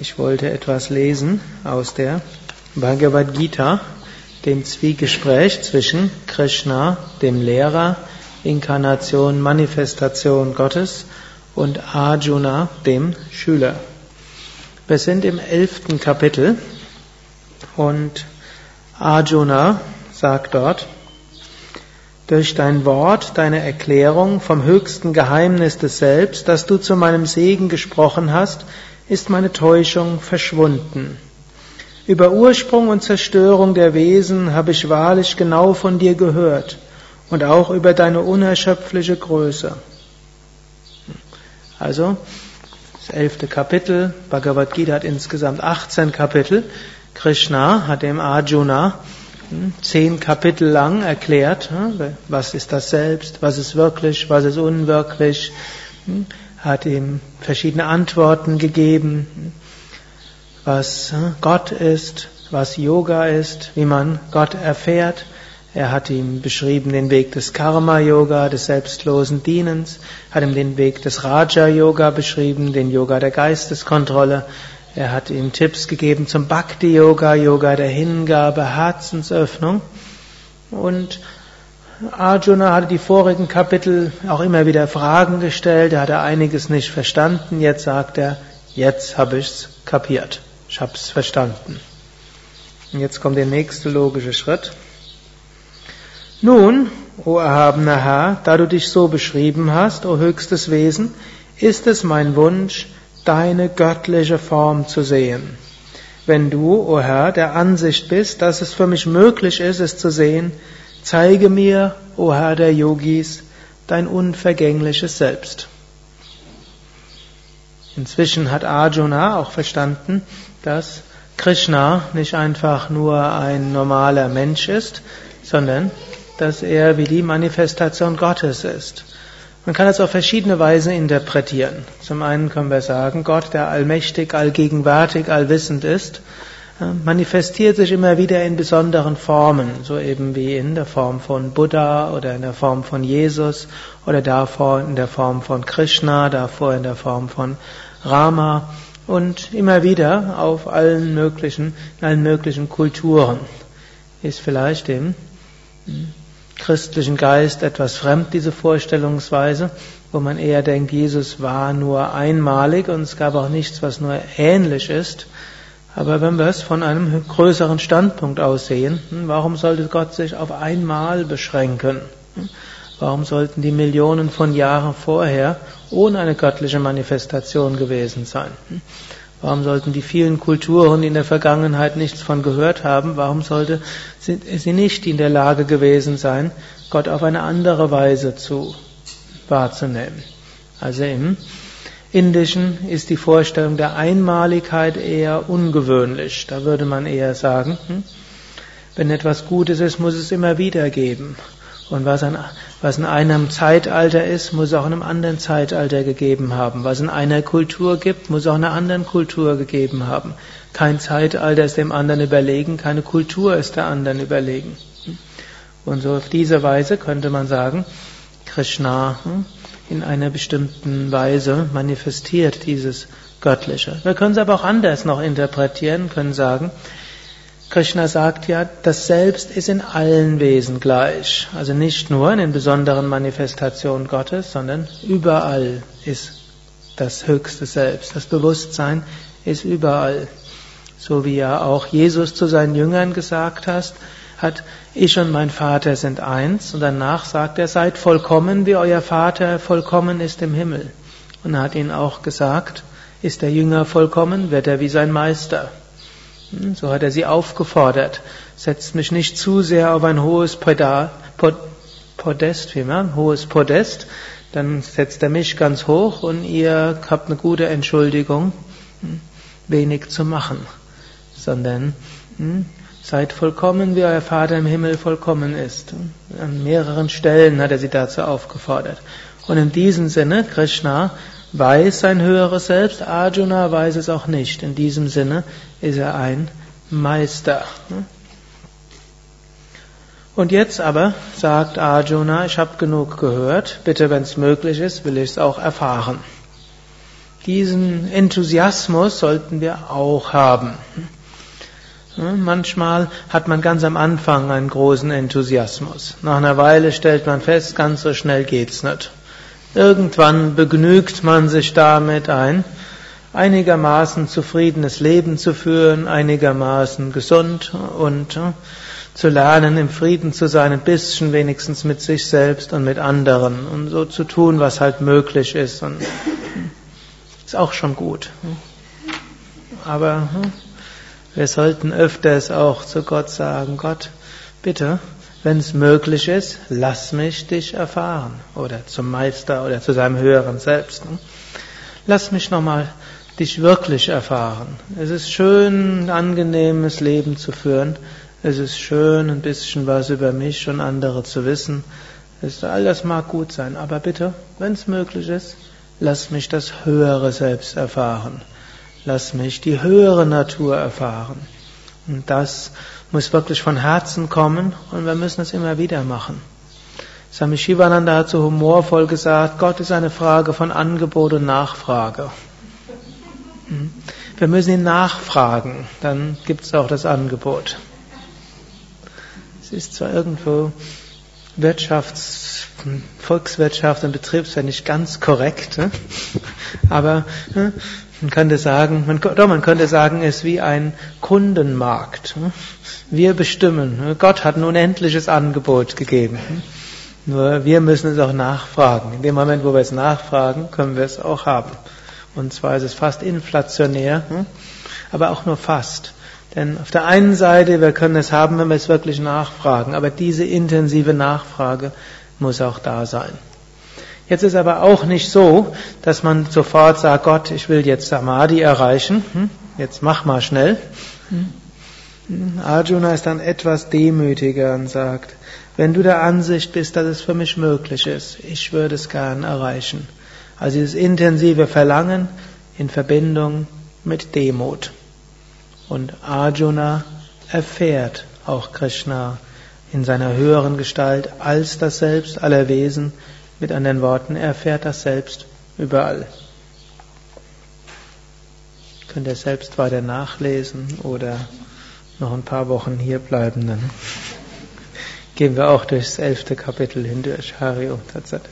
Ich wollte etwas lesen aus der Bhagavad Gita, dem Zwiegespräch zwischen Krishna, dem Lehrer, Inkarnation, Manifestation Gottes, und Arjuna, dem Schüler. Wir sind im elften Kapitel und Arjuna sagt dort, durch dein Wort, deine Erklärung vom höchsten Geheimnis des Selbst, das du zu meinem Segen gesprochen hast, ist meine Täuschung verschwunden. Über Ursprung und Zerstörung der Wesen habe ich wahrlich genau von dir gehört und auch über deine unerschöpfliche Größe. Also, das elfte Kapitel, Bhagavad Gita hat insgesamt 18 Kapitel. Krishna hat dem Arjuna hm, zehn Kapitel lang erklärt, hm, was ist das Selbst, was ist wirklich, was ist unwirklich, hm, hat ihm verschiedene Antworten gegeben, was Gott ist, was Yoga ist, wie man Gott erfährt. Er hat ihm beschrieben den Weg des Karma-Yoga, des selbstlosen Dienens, hat ihm den Weg des Raja-Yoga beschrieben, den Yoga der Geisteskontrolle. Er hat ihm Tipps gegeben zum Bhakti-Yoga, Yoga der Hingabe, Herzensöffnung. Und Arjuna hatte die vorigen Kapitel auch immer wieder Fragen gestellt, er hatte einiges nicht verstanden. Jetzt sagt er, jetzt habe ich's kapiert, ich habe es verstanden. Und jetzt kommt der nächste logische Schritt. Nun, o erhabener Herr, da du dich so beschrieben hast, o höchstes Wesen, ist es mein Wunsch, deine göttliche Form zu sehen. Wenn du, o Herr, der Ansicht bist, dass es für mich möglich ist, es zu sehen, zeige mir, o Herr der Yogis, dein unvergängliches Selbst. Inzwischen hat Arjuna auch verstanden, dass Krishna nicht einfach nur ein normaler Mensch ist, sondern dass er wie die Manifestation Gottes ist. Man kann das auf verschiedene Weise interpretieren. Zum einen können wir sagen, Gott, der allmächtig, allgegenwärtig, allwissend ist, manifestiert sich immer wieder in besonderen Formen, so eben wie in der Form von Buddha oder in der Form von Jesus oder davor in der Form von Krishna, davor in der Form von Rama und immer wieder auf allen möglichen, in allen möglichen Kulturen. Ist vielleicht dem christlichen Geist etwas fremd, diese Vorstellungsweise, wo man eher denkt, Jesus war nur einmalig und es gab auch nichts, was nur ähnlich ist. Aber wenn wir es von einem größeren Standpunkt aus sehen, hm, warum sollte Gott sich auf einmal beschränken? Hm, warum sollten die Millionen von Jahren vorher ohne eine göttliche Manifestation gewesen sein? Hm, Warum sollten die vielen Kulturen, die in der Vergangenheit nichts von gehört haben, warum sollte sie nicht in der Lage gewesen sein, Gott auf eine andere Weise zu wahrzunehmen? Also im Indischen ist die Vorstellung der Einmaligkeit eher ungewöhnlich. Da würde man eher sagen, hm, wenn etwas Gutes ist, muss es immer wieder geben. Und was, in einem Zeitalter ist, muss auch in einem anderen Zeitalter gegeben haben. Was in einer Kultur gibt, muss auch in einer anderen Kultur gegeben haben. Kein Zeitalter ist dem anderen überlegen, keine Kultur ist der anderen überlegen. Und so auf diese Weise könnte man sagen, Krishna hm, in einer bestimmten Weise manifestiert dieses Göttliche. Wir können es aber auch anders noch interpretieren, können sagen, Krishna sagt ja, das Selbst ist in allen Wesen gleich. Also nicht nur in den besonderen Manifestationen Gottes, sondern überall ist das höchste Selbst. Das Bewusstsein ist überall. So wie ja auch Jesus zu seinen Jüngern gesagt hat, hat, ich und mein Vater sind eins. Und danach sagt er, seid vollkommen, wie euer Vater vollkommen ist im Himmel. Und er hat ihnen auch gesagt, ist der Jünger vollkommen, wird er wie sein Meister. Hm, so hat er sie aufgefordert. Setzt mich nicht zu sehr auf ein hohes Podest, wie man, hohes Podest, dann setzt er mich ganz hoch und ihr habt eine gute Entschuldigung, hm, wenig zu machen, sondern seid vollkommen, wie euer Vater im Himmel vollkommen ist. An mehreren Stellen hat er sie dazu aufgefordert. Und in diesem Sinne, Krishna weiß sein höheres Selbst, Arjuna weiß es auch nicht. In diesem Sinne ist er ein Meister. Und jetzt aber sagt Arjuna, ich habe genug gehört, bitte wenn es möglich ist, will ich es auch erfahren. Diesen Enthusiasmus sollten wir auch haben. Manchmal hat man ganz am Anfang einen großen Enthusiasmus. Nach einer Weile stellt man fest, ganz so schnell geht's nicht. Irgendwann begnügt man sich damit ein, einigermaßen zufriedenes Leben zu führen, einigermaßen gesund und äh, zu lernen, im Frieden zu sein, ein bisschen wenigstens mit sich selbst und mit anderen und so zu tun, was halt möglich ist. Und ist auch schon gut. Aber hm, wir sollten öfters auch zu Gott sagen, Gott, bitte, wenn es möglich ist, lass mich dich erfahren. Oder zum Meister oder zu seinem höheren Selbst. Hm. Lass mich nochmal dich wirklich erfahren. Es ist schön, ein angenehmes Leben zu führen. Es ist schön, ein bisschen was über mich und andere zu wissen. Es, all das mag gut sein, aber bitte, wenn es möglich ist, lass mich das höhere Selbst erfahren. Lass mich die höhere Natur erfahren. Und das muss wirklich von Herzen kommen und wir müssen es immer wieder machen. Swami Shivananda hat so humorvoll gesagt, Gott ist eine Frage von Angebot und Nachfrage. Hm? Wir müssen ihn nachfragen, dann gibt es auch das Angebot. Es ist zwar irgendwo Wirtschafts-, Volkswirtschaft und Betriebswelt nicht ganz korrekt, ne? aber ne, man könnte sagen, man, doch, man könnte sagen, es ist wie ein Kundenmarkt. Ne? Wir bestimmen. Gott hat ein unendliches Angebot gegeben. Nur wir müssen es auch nachfragen. In dem Moment, wo wir es nachfragen, können wir es auch haben. Und zwar ist es fast inflationär, aber auch nur fast. Denn auf der einen Seite, wir können es haben, wenn wir es wirklich nachfragen, aber diese intensive Nachfrage muss auch da sein. Jetzt ist aber auch nicht so, dass man sofort sagt, Gott, ich will jetzt Samadhi erreichen, hm? jetzt mach mal schnell. Hm? Arjuna ist dann etwas demütiger und sagt, wenn du der Ansicht bist, dass es für mich möglich ist, ich würde es gern erreichen. Also dieses intensive Verlangen in Verbindung mit Demut. Und Arjuna erfährt auch Krishna in seiner höheren Gestalt als das Selbst aller Wesen. Mit anderen Worten, er erfährt das Selbst überall. Könnt ihr selbst weiter nachlesen oder noch ein paar Wochen hier bleiben, dann gehen wir auch durchs elfte Kapitel hindurch, Hari Tatsat.